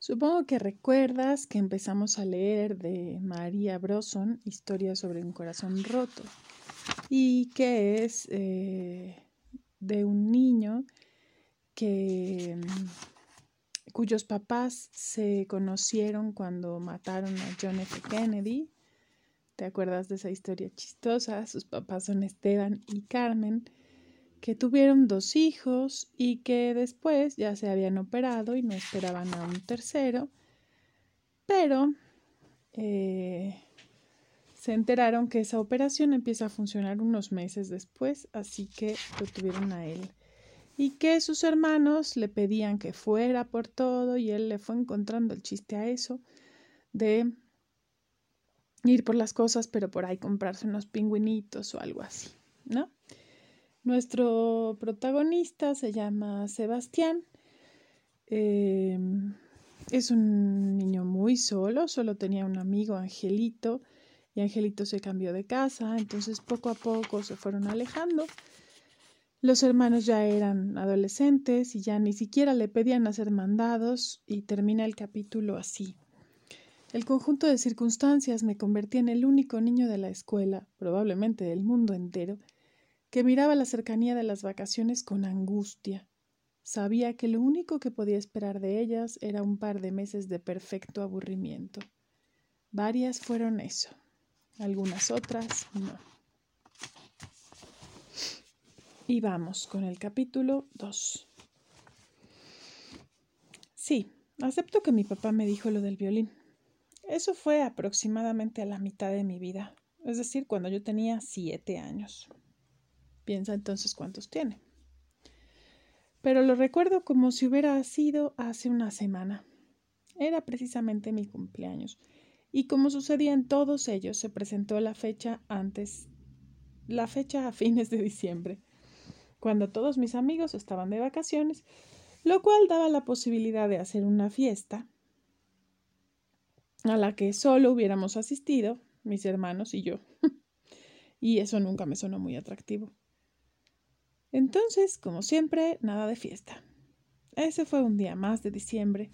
Supongo que recuerdas que empezamos a leer de María Broson, Historia sobre un corazón roto, y que es eh, de un niño que, mm, cuyos papás se conocieron cuando mataron a John F. Kennedy. ¿Te acuerdas de esa historia chistosa? Sus papás son Esteban y Carmen que tuvieron dos hijos y que después ya se habían operado y no esperaban a un tercero, pero eh, se enteraron que esa operación empieza a funcionar unos meses después, así que lo tuvieron a él. Y que sus hermanos le pedían que fuera por todo y él le fue encontrando el chiste a eso de ir por las cosas, pero por ahí comprarse unos pingüinitos o algo así, ¿no? Nuestro protagonista se llama Sebastián. Em, es un niño muy solo, solo tenía un amigo, Angelito, y Angelito se cambió de casa, entonces poco a poco se fueron alejando. Los hermanos ya eran adolescentes y ya ni siquiera le pedían hacer mandados y termina el capítulo así. El conjunto de circunstancias me convertí en el único niño de la escuela, probablemente del mundo entero, que miraba la cercanía de las vacaciones con angustia. Sabía que lo único que podía esperar de ellas era un par de meses de perfecto aburrimiento. Varias fueron eso, algunas otras no. Y vamos con el capítulo 2. Sí, acepto que mi papá me dijo lo del violín. Eso fue aproximadamente a la mitad de mi vida, es decir, cuando yo tenía siete años. Piensa entonces cuántos tiene. Pero lo recuerdo como si hubiera sido hace una semana. Era precisamente mi cumpleaños. Y como sucedía en todos ellos, se presentó la fecha antes, la fecha a fines de diciembre, cuando todos mis amigos estaban de vacaciones, lo cual daba la posibilidad de hacer una fiesta a la que solo hubiéramos asistido mis hermanos y yo. y eso nunca me sonó muy atractivo. Entonces, como siempre, nada de fiesta. Ese fue un día más de diciembre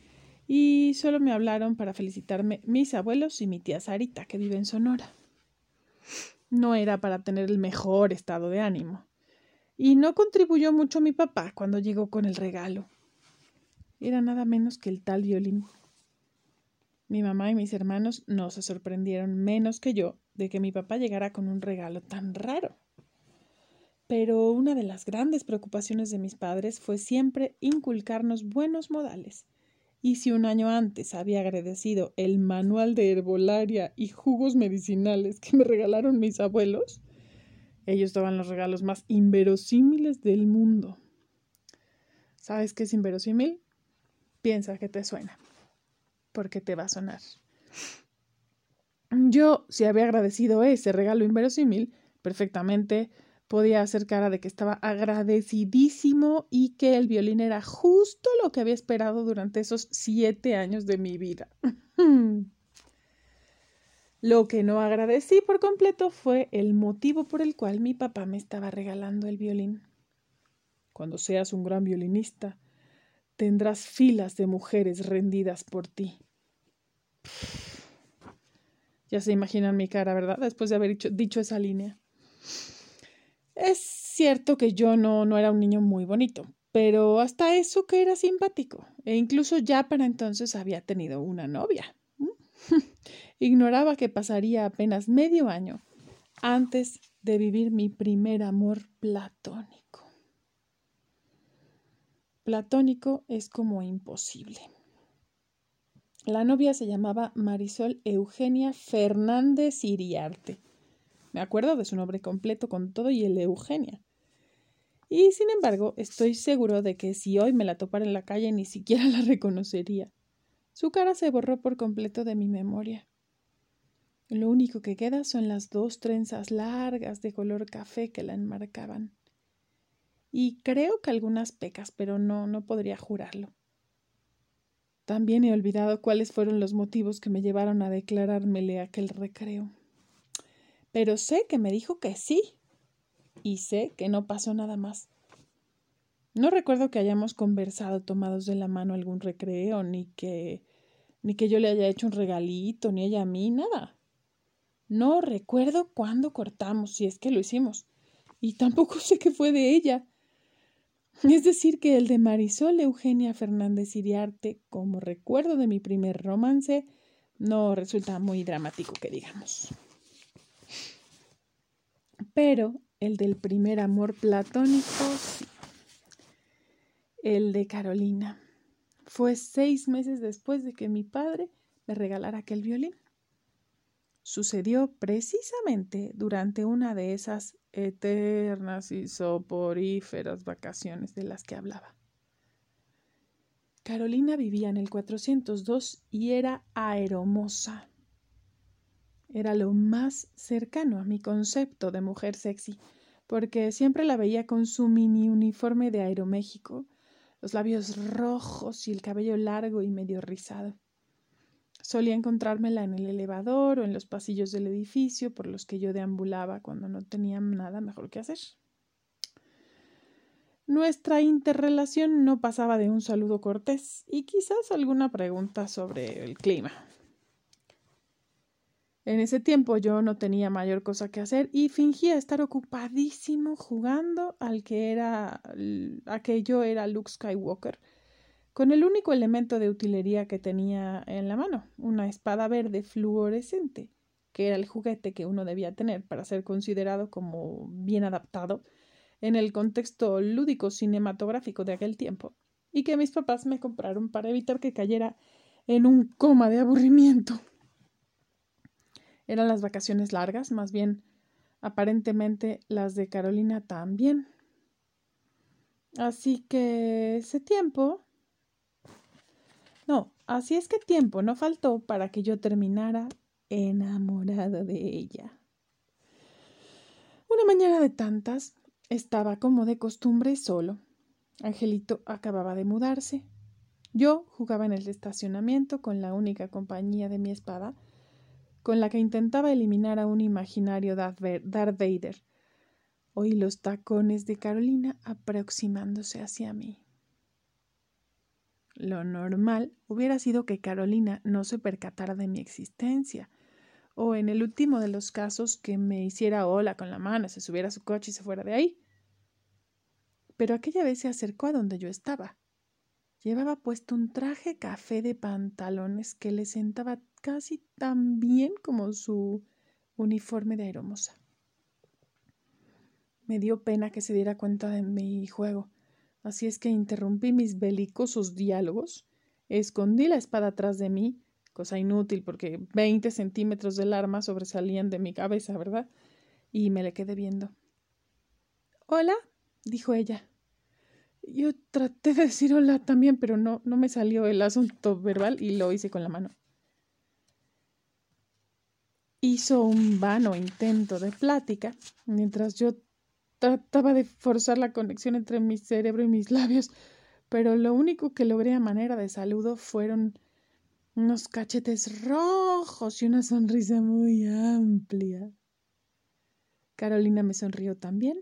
y solo me hablaron para felicitarme mis abuelos y mi tía Sarita, que vive en Sonora. No era para tener el mejor estado de ánimo. Y no contribuyó mucho mi papá cuando llegó con el regalo. Era nada menos que el tal violín. Mi mamá y mis hermanos no se sorprendieron menos que yo de que mi papá llegara con un regalo tan raro. Pero una de las grandes preocupaciones de mis padres fue siempre inculcarnos buenos modales. Y si un año antes había agradecido el manual de herbolaria y jugos medicinales que me regalaron mis abuelos, ellos daban los regalos más inverosímiles del mundo. ¿Sabes qué es inverosímil? Piensa que te suena, porque te va a sonar. Yo, si había agradecido ese regalo inverosímil, perfectamente podía hacer cara de que estaba agradecidísimo y que el violín era justo lo que había esperado durante esos siete años de mi vida. lo que no agradecí por completo fue el motivo por el cual mi papá me estaba regalando el violín. Cuando seas un gran violinista, tendrás filas de mujeres rendidas por ti. Ya se imaginan mi cara, ¿verdad? Después de haber dicho, dicho esa línea. Es cierto que yo no, no era un niño muy bonito, pero hasta eso que era simpático, e incluso ya para entonces había tenido una novia. Ignoraba que pasaría apenas medio año antes de vivir mi primer amor platónico. Platónico es como imposible. La novia se llamaba Marisol Eugenia Fernández Iriarte me acuerdo de su nombre completo con todo y el de Eugenia. Y sin embargo, estoy seguro de que si hoy me la topara en la calle ni siquiera la reconocería. Su cara se borró por completo de mi memoria. Lo único que queda son las dos trenzas largas de color café que la enmarcaban. Y creo que algunas pecas, pero no, no podría jurarlo. También he olvidado cuáles fueron los motivos que me llevaron a declarármele aquel recreo pero sé que me dijo que sí. Y sé que no pasó nada más. No recuerdo que hayamos conversado tomados de la mano algún recreo, ni que ni que yo le haya hecho un regalito, ni ella a mí, nada. No recuerdo cuándo cortamos, si es que lo hicimos, y tampoco sé qué fue de ella. Es decir, que el de Marisol Eugenia Fernández Iriarte, como recuerdo de mi primer romance, no resulta muy dramático que digamos. Pero el del primer amor platónico, sí. El de Carolina. Fue seis meses después de que mi padre me regalara aquel violín. Sucedió precisamente durante una de esas eternas y soporíferas vacaciones de las que hablaba. Carolina vivía en el 402 y era aeromosa. Era lo más cercano a mi concepto de mujer sexy, porque siempre la veía con su mini uniforme de Aeroméxico, los labios rojos y el cabello largo y medio rizado. Solía encontrármela en el elevador o en los pasillos del edificio por los que yo deambulaba cuando no tenía nada mejor que hacer. Nuestra interrelación no pasaba de un saludo cortés y quizás alguna pregunta sobre el clima. En ese tiempo yo no tenía mayor cosa que hacer y fingía estar ocupadísimo jugando al que era aquello era Luke Skywalker, con el único elemento de utilería que tenía en la mano, una espada verde fluorescente, que era el juguete que uno debía tener para ser considerado como bien adaptado en el contexto lúdico cinematográfico de aquel tiempo, y que mis papás me compraron para evitar que cayera en un coma de aburrimiento. Eran las vacaciones largas, más bien aparentemente las de Carolina también. Así que ese tiempo... No, así es que tiempo no faltó para que yo terminara enamorada de ella. Una mañana de tantas, estaba como de costumbre solo. Angelito acababa de mudarse. Yo jugaba en el estacionamiento con la única compañía de mi espada con la que intentaba eliminar a un imaginario Darth Vader. Oí los tacones de Carolina aproximándose hacia mí. Lo normal hubiera sido que Carolina no se percatara de mi existencia, o en el último de los casos que me hiciera hola con la mano, se subiera a su coche y se fuera de ahí. Pero aquella vez se acercó a donde yo estaba. Llevaba puesto un traje café de pantalones que le sentaba casi tan bien como su uniforme de aeromosa. Me dio pena que se diera cuenta de mi juego, así es que interrumpí mis belicosos diálogos, escondí la espada atrás de mí, cosa inútil porque veinte centímetros del arma sobresalían de mi cabeza, ¿verdad? Y me le quedé viendo. Hola, dijo ella. Yo traté de decir hola también, pero no, no me salió el asunto verbal y lo hice con la mano hizo un vano intento de plática, mientras yo trataba de forzar la conexión entre mi cerebro y mis labios, pero lo único que logré a manera de saludo fueron unos cachetes rojos y una sonrisa muy amplia. Carolina me sonrió también,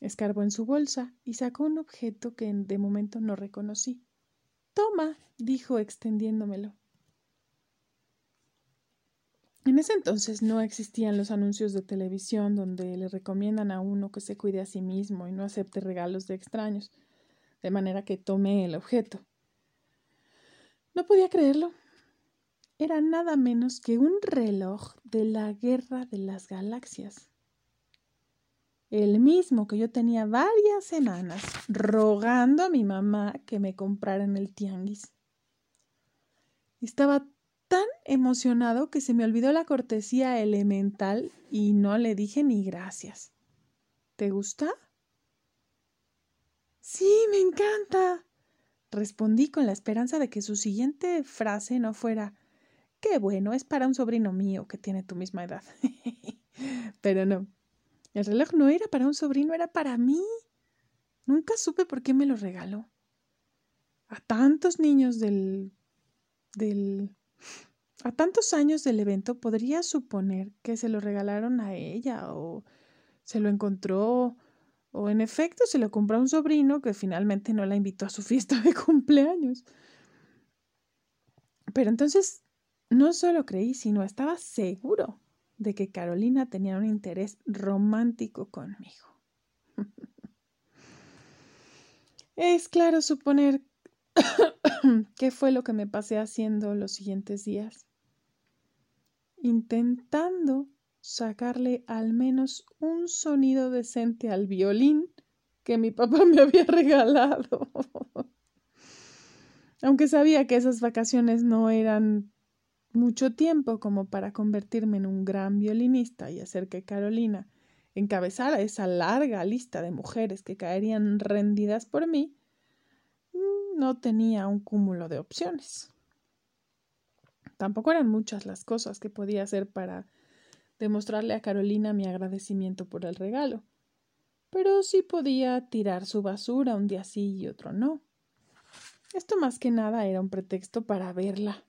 escarbó en su bolsa y sacó un objeto que de momento no reconocí. Toma, dijo extendiéndomelo. En ese entonces no existían los anuncios de televisión donde le recomiendan a uno que se cuide a sí mismo y no acepte regalos de extraños, de manera que tomé el objeto. No podía creerlo. Era nada menos que un reloj de la Guerra de las Galaxias. El mismo que yo tenía varias semanas rogando a mi mamá que me comprara en el tianguis. Estaba tan emocionado que se me olvidó la cortesía elemental y no le dije ni gracias. ¿Te gusta? Sí, me encanta. Respondí con la esperanza de que su siguiente frase no fuera Qué bueno, es para un sobrino mío que tiene tu misma edad. Pero no. El reloj no era para un sobrino, era para mí. Nunca supe por qué me lo regaló. A tantos niños del del a tantos años del evento podría suponer que se lo regalaron a ella o se lo encontró o en efecto se lo compró a un sobrino que finalmente no la invitó a su fiesta de cumpleaños. Pero entonces no solo creí, sino estaba seguro de que Carolina tenía un interés romántico conmigo. es claro suponer qué fue lo que me pasé haciendo los siguientes días, intentando sacarle al menos un sonido decente al violín que mi papá me había regalado. Aunque sabía que esas vacaciones no eran mucho tiempo como para convertirme en un gran violinista y hacer que Carolina encabezara esa larga lista de mujeres que caerían rendidas por mí, no tenía un cúmulo de opciones. Tampoco eran muchas las cosas que podía hacer para demostrarle a Carolina mi agradecimiento por el regalo, pero sí podía tirar su basura un día sí y otro no. Esto más que nada era un pretexto para verla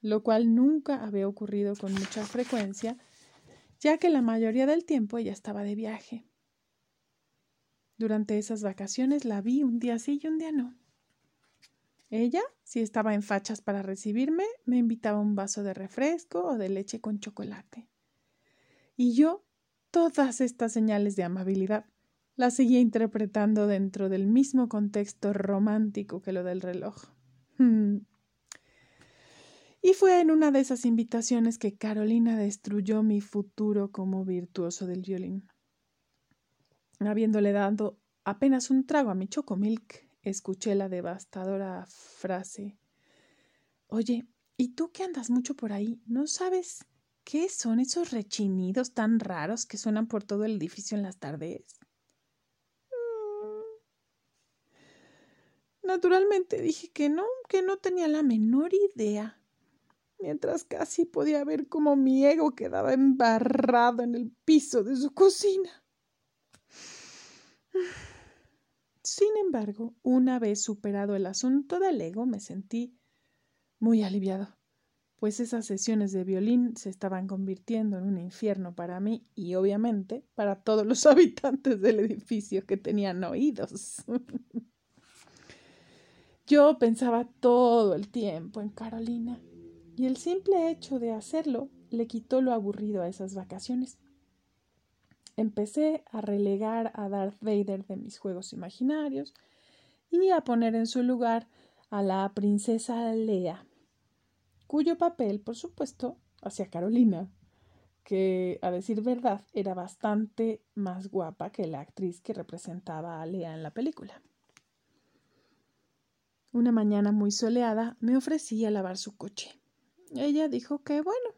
lo cual nunca había ocurrido con mucha frecuencia, ya que la mayoría del tiempo ella estaba de viaje. Durante esas vacaciones la vi un día sí y un día no. Ella, si estaba en fachas para recibirme, me invitaba un vaso de refresco o de leche con chocolate. Y yo, todas estas señales de amabilidad, las seguía interpretando dentro del mismo contexto romántico que lo del reloj. Y fue en una de esas invitaciones que Carolina destruyó mi futuro como virtuoso del violín. Habiéndole dado apenas un trago a mi chocomilk, escuché la devastadora frase Oye, ¿y tú que andas mucho por ahí? ¿No sabes qué son esos rechinidos tan raros que suenan por todo el edificio en las tardes? Mm. Naturalmente dije que no, que no tenía la menor idea mientras casi podía ver cómo mi ego quedaba embarrado en el piso de su cocina. Sin embargo, una vez superado el asunto del ego, me sentí muy aliviado, pues esas sesiones de violín se estaban convirtiendo en un infierno para mí y obviamente para todos los habitantes del edificio que tenían oídos. Yo pensaba todo el tiempo en Carolina y el simple hecho de hacerlo le quitó lo aburrido a esas vacaciones. Empecé a relegar a Darth Vader de mis juegos imaginarios y a poner en su lugar a la princesa Lea, cuyo papel, por supuesto, hacía Carolina, que, a decir verdad, era bastante más guapa que la actriz que representaba a Lea en la película. Una mañana muy soleada me ofrecí a lavar su coche. Ella dijo que bueno.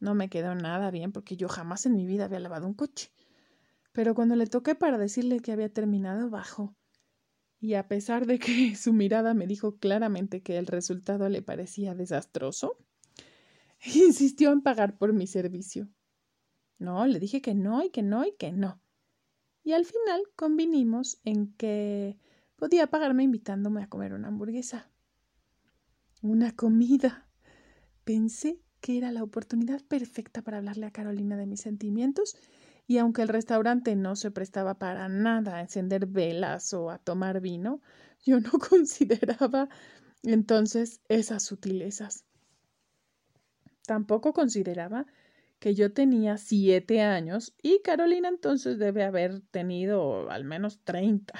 No me quedó nada bien porque yo jamás en mi vida había lavado un coche. Pero cuando le toqué para decirle que había terminado, bajó. Y a pesar de que su mirada me dijo claramente que el resultado le parecía desastroso, insistió en pagar por mi servicio. No, le dije que no y que no y que no. Y al final convinimos en que podía pagarme invitándome a comer una hamburguesa. Una comida. Pensé que era la oportunidad perfecta para hablarle a Carolina de mis sentimientos y aunque el restaurante no se prestaba para nada a encender velas o a tomar vino, yo no consideraba entonces esas sutilezas. Tampoco consideraba que yo tenía siete años y Carolina entonces debe haber tenido al menos treinta.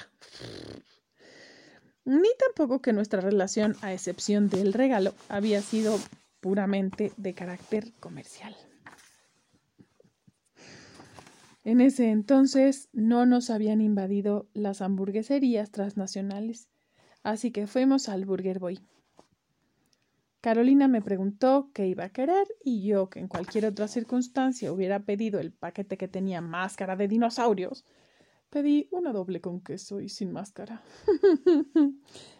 Ni tampoco que nuestra relación, a excepción del regalo, había sido puramente de carácter comercial. En ese entonces no nos habían invadido las hamburgueserías transnacionales, así que fuimos al Burger Boy. Carolina me preguntó qué iba a querer y yo, que en cualquier otra circunstancia hubiera pedido el paquete que tenía máscara de dinosaurios, pedí una doble con queso y sin máscara.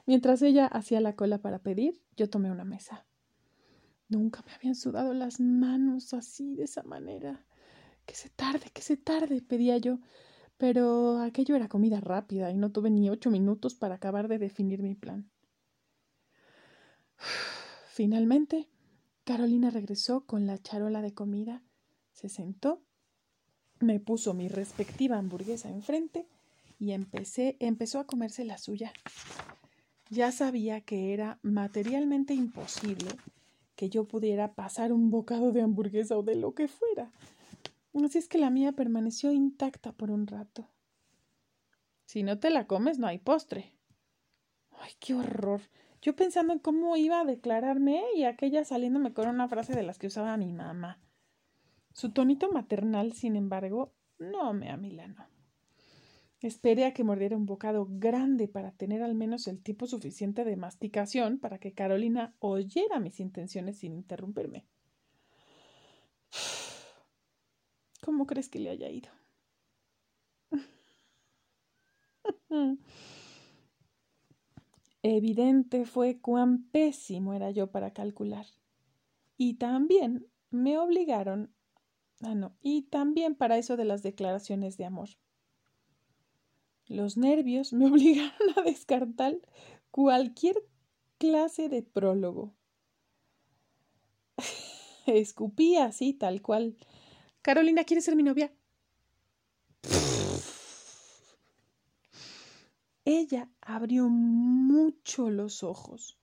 Mientras ella hacía la cola para pedir, yo tomé una mesa. Nunca me habían sudado las manos así, de esa manera. Que se tarde, que se tarde, pedía yo. Pero aquello era comida rápida y no tuve ni ocho minutos para acabar de definir mi plan. Finalmente, Carolina regresó con la charola de comida, se sentó, me puso mi respectiva hamburguesa enfrente y empecé, empezó a comerse la suya. Ya sabía que era materialmente imposible que yo pudiera pasar un bocado de hamburguesa o de lo que fuera. Así es que la mía permaneció intacta por un rato. Si no te la comes, no hay postre. Ay, qué horror. Yo pensando en cómo iba a declararme y aquella saliéndome con una frase de las que usaba mi mamá. Su tonito maternal, sin embargo, no me amilanó. Esperé a que mordiera un bocado grande para tener al menos el tiempo suficiente de masticación para que Carolina oyera mis intenciones sin interrumpirme. ¿Cómo crees que le haya ido? Evidente fue cuán pésimo era yo para calcular. Y también me obligaron. Ah, no, y también para eso de las declaraciones de amor. Los nervios me obligaron a descartar cualquier clase de prólogo. Escupí así, tal cual. Carolina, ¿quieres ser mi novia? Ella abrió mucho los ojos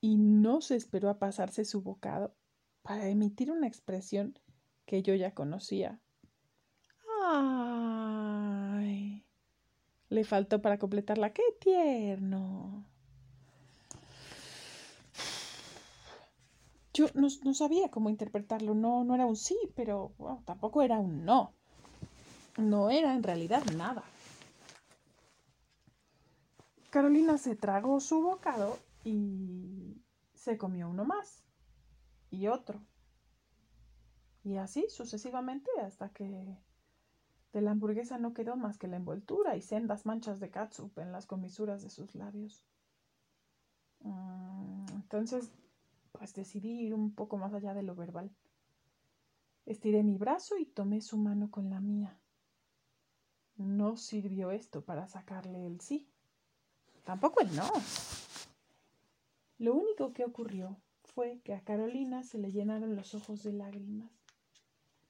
y no se esperó a pasarse su bocado para emitir una expresión que yo ya conocía. ¡Ay! Le faltó para completarla. ¡Qué tierno! Yo no, sabía cómo interpretarlo. No, no era un sí, pero tampoco era un no. No era en realidad nada. Carolina se tragó su bocado y se comió uno más y otro. Y así sucesivamente hasta que de la hamburguesa no quedó más que la envoltura y sendas manchas de catsup en las comisuras de sus labios. Mm, entonces, pues decidí ir un poco más allá de lo verbal. Estiré mi brazo y tomé su mano con la mía. No sirvió esto para sacarle el sí. Tampoco el no. Lo único que ocurrió fue que a Carolina se le llenaron los ojos de lágrimas.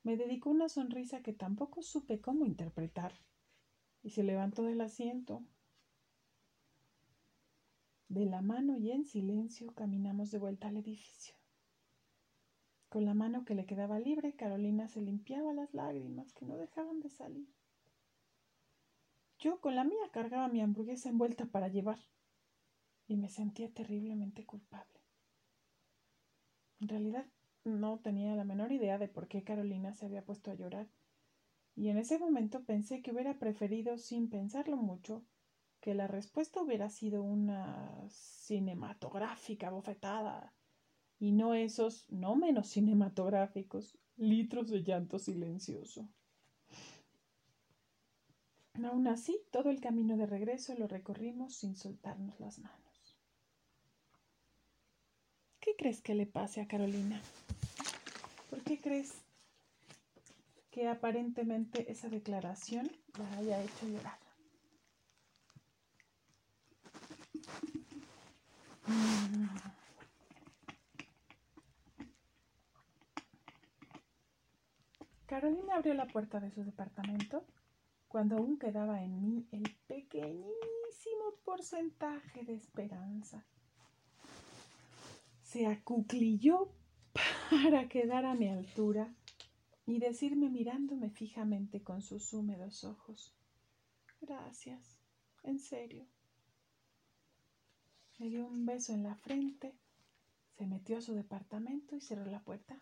Me dedicó una sonrisa que tampoco supe cómo interpretar y se levantó del asiento. De la mano y en silencio caminamos de vuelta al edificio. Con la mano que le quedaba libre, Carolina se limpiaba las lágrimas que no dejaban de salir. Yo con la mía cargaba mi hamburguesa envuelta para llevar y me sentía terriblemente culpable. En realidad no tenía la menor idea de por qué Carolina se había puesto a llorar y en ese momento pensé que hubiera preferido, sin pensarlo mucho, que la respuesta hubiera sido una cinematográfica bofetada y no esos, no menos cinematográficos, litros de llanto silencioso. Aún así, todo el camino de regreso lo recorrimos sin soltarnos las manos. ¿Qué crees que le pase a Carolina? ¿Por qué crees que aparentemente esa declaración la haya hecho llorar? Carolina abrió la puerta de su departamento cuando aún quedaba en mí el pequeñísimo porcentaje de esperanza. Se acuclilló para quedar a mi altura y decirme mirándome fijamente con sus húmedos ojos. Gracias, en serio. Me dio un beso en la frente, se metió a su departamento y cerró la puerta.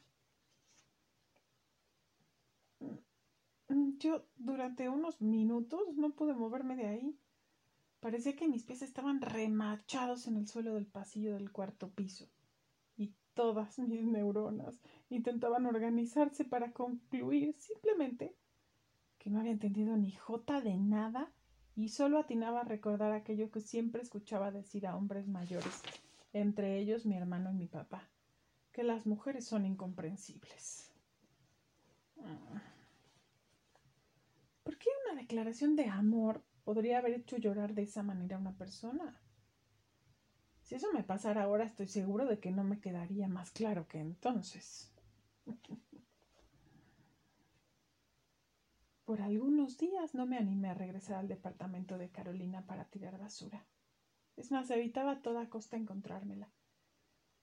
Yo durante unos minutos no pude moverme de ahí. Parecía que mis pies estaban remachados en el suelo del pasillo del cuarto piso. Todas mis neuronas intentaban organizarse para concluir simplemente que no había entendido ni jota de nada y solo atinaba a recordar aquello que siempre escuchaba decir a hombres mayores, entre ellos mi hermano y mi papá, que las mujeres son incomprensibles. ¿Por qué una declaración de amor podría haber hecho llorar de esa manera a una persona? Si eso me pasara ahora, estoy seguro de que no me quedaría más claro que entonces. Por algunos días no me animé a regresar al departamento de Carolina para tirar basura. Es más, evitaba a toda costa encontrármela.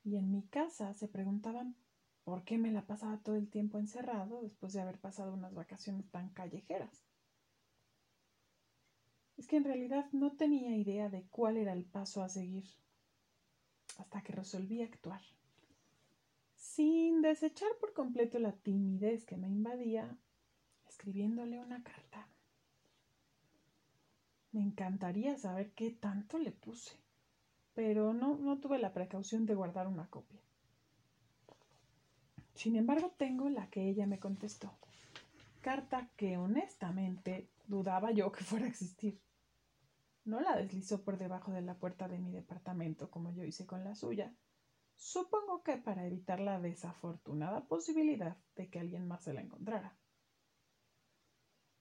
Y en mi casa se preguntaban por qué me la pasaba todo el tiempo encerrado después de haber pasado unas vacaciones tan callejeras. Es que en realidad no tenía idea de cuál era el paso a seguir hasta que resolví actuar. Sin desechar por completo la timidez que me invadía, escribiéndole una carta. Me encantaría saber qué tanto le puse, pero no, no tuve la precaución de guardar una copia. Sin embargo, tengo la que ella me contestó, carta que honestamente dudaba yo que fuera a existir. No la deslizó por debajo de la puerta de mi departamento como yo hice con la suya. Supongo que para evitar la desafortunada posibilidad de que alguien más se la encontrara.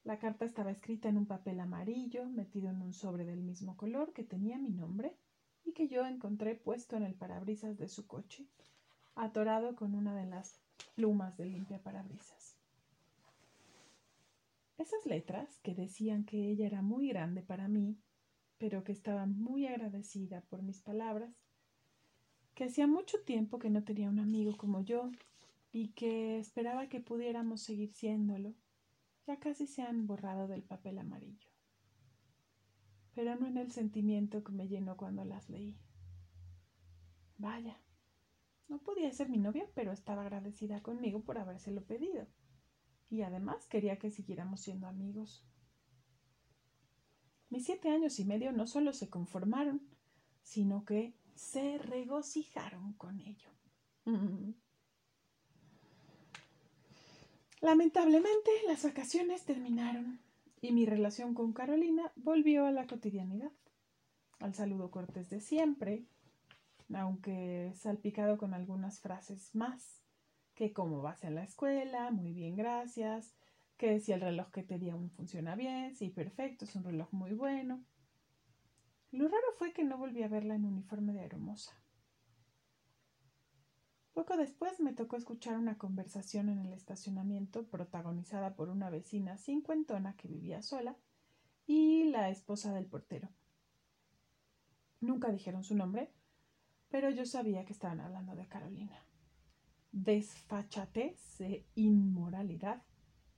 La carta estaba escrita en un papel amarillo, metido en un sobre del mismo color que tenía mi nombre y que yo encontré puesto en el parabrisas de su coche, atorado con una de las plumas de limpia parabrisas. Esas letras, que decían que ella era muy grande para mí, pero que estaba muy agradecida por mis palabras, que hacía mucho tiempo que no tenía un amigo como yo y que esperaba que pudiéramos seguir siéndolo, ya casi se han borrado del papel amarillo. Pero no en el sentimiento que me llenó cuando las leí. Vaya, no podía ser mi novia, pero estaba agradecida conmigo por habérselo pedido. Y además quería que siguiéramos siendo amigos. Mis siete años y medio no solo se conformaron, sino que se regocijaron con ello. Lamentablemente, las vacaciones terminaron y mi relación con Carolina volvió a la cotidianidad, al saludo cortés de siempre, aunque salpicado con algunas frases más, que cómo vas en la escuela, muy bien, gracias, que si el reloj que te di aún funciona bien, sí, perfecto, es un reloj muy bueno. Lo raro fue que no volví a verla en uniforme de hermosa. Poco después me tocó escuchar una conversación en el estacionamiento protagonizada por una vecina cincuentona que vivía sola y la esposa del portero. Nunca dijeron su nombre, pero yo sabía que estaban hablando de Carolina. Desfachatez e inmoralidad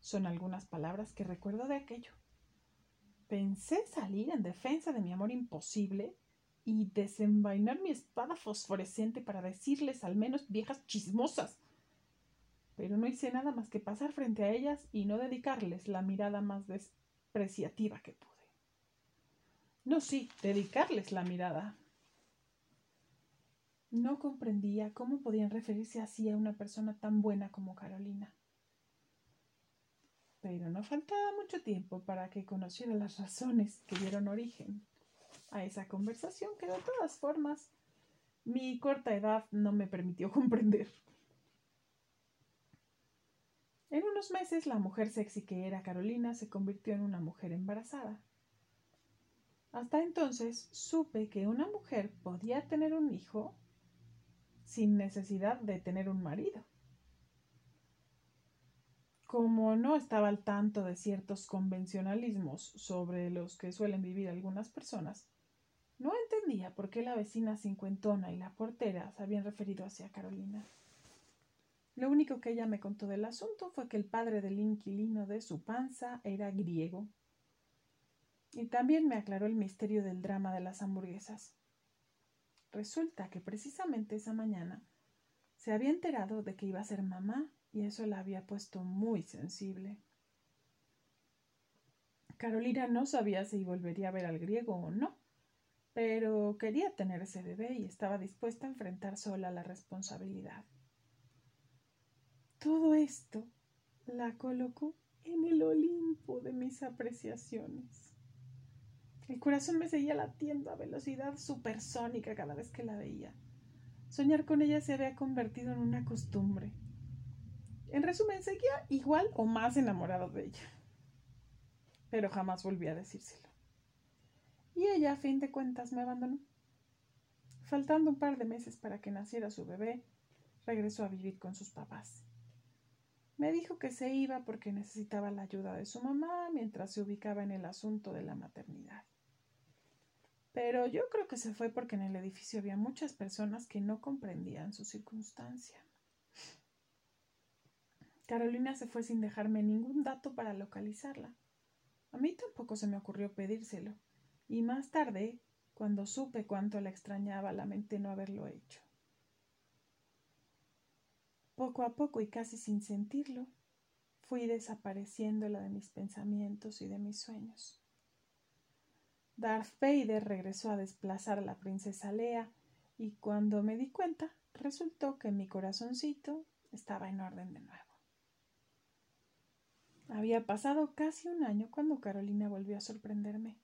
son algunas palabras que recuerdo de aquello. Pensé salir en defensa de mi amor imposible y desenvainar mi espada fosforescente para decirles al menos viejas chismosas. Pero no hice nada más que pasar frente a ellas y no dedicarles la mirada más despreciativa que pude. No, sí, dedicarles la mirada. No comprendía cómo podían referirse así a una persona tan buena como Carolina. Pero no faltaba mucho tiempo para que conociera las razones que dieron origen a esa conversación que de todas formas mi corta edad no me permitió comprender. En unos meses la mujer sexy que era Carolina se convirtió en una mujer embarazada. Hasta entonces supe que una mujer podía tener un hijo sin necesidad de tener un marido. Como no estaba al tanto de ciertos convencionalismos sobre los que suelen vivir algunas personas, no entendía por qué la vecina cincuentona y la portera se habían referido hacia Carolina. Lo único que ella me contó del asunto fue que el padre del inquilino de su panza era griego. Y también me aclaró el misterio del drama de las hamburguesas. Resulta que precisamente esa mañana se había enterado de que iba a ser mamá y eso la había puesto muy sensible. Carolina no sabía si volvería a ver al griego o no, pero quería tener ese bebé y estaba dispuesta a enfrentar sola la responsabilidad. Todo esto la colocó en el Olimpo de mis apreciaciones. El corazón me seguía latiendo a velocidad supersónica cada vez que la veía. Soñar con ella se había convertido en una costumbre. En resumen, seguía igual o más enamorado de ella. Pero jamás volví a decírselo y ella a fin de cuentas me abandonó. Faltando un par de meses para que naciera su bebé, regresó a vivir con sus papás. Me dijo que se iba porque necesitaba la ayuda de su mamá mientras se ubicaba en el asunto de la maternidad. Pero yo creo que se fue porque en el edificio había muchas personas que no comprendían su circunstancia. Carolina se fue sin dejarme ningún dato para localizarla. A mí tampoco se me ocurrió pedírselo, y más tarde, cuando supe cuánto la extrañaba, lamenté no haberlo hecho. Poco a poco y casi sin sentirlo, fui desapareciéndola de mis pensamientos y de mis sueños. Darth Vader regresó a desplazar a la princesa Lea y cuando me di cuenta resultó que mi corazoncito estaba en orden de nuevo. Había pasado casi un año cuando Carolina volvió a sorprenderme,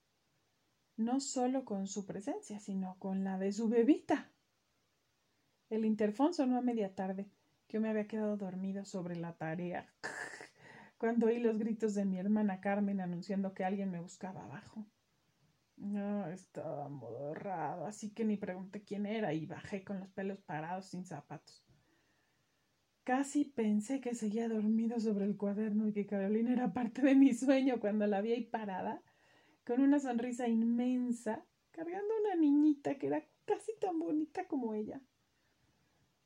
no solo con su presencia, sino con la de su bebita. El interfón sonó a media tarde. Yo me había quedado dormido sobre la tarea cuando oí los gritos de mi hermana Carmen anunciando que alguien me buscaba abajo. No, estaba amodorrado, así que ni pregunté quién era y bajé con los pelos parados sin zapatos. Casi pensé que seguía dormido sobre el cuaderno y que Carolina era parte de mi sueño cuando la vi ahí parada, con una sonrisa inmensa, cargando una niñita que era casi tan bonita como ella,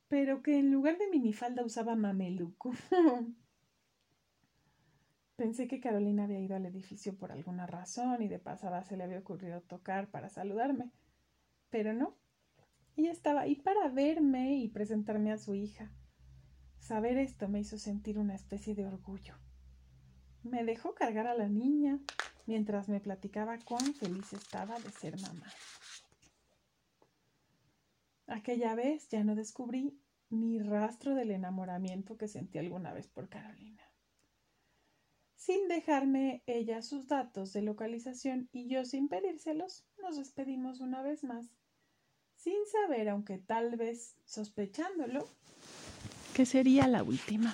pero que en lugar de minifalda usaba mameluco. Pensé que Carolina había ido al edificio por alguna razón y de pasada se le había ocurrido tocar para saludarme. Pero no. Ella estaba ahí para verme y presentarme a su hija. Saber esto me hizo sentir una especie de orgullo. Me dejó cargar a la niña mientras me platicaba cuán feliz estaba de ser mamá. Aquella vez ya no descubrí ni rastro del enamoramiento que sentí alguna vez por Carolina sin dejarme ella sus datos de localización y yo sin pedírselos, nos despedimos una vez más, sin saber, aunque tal vez sospechándolo, que sería la última.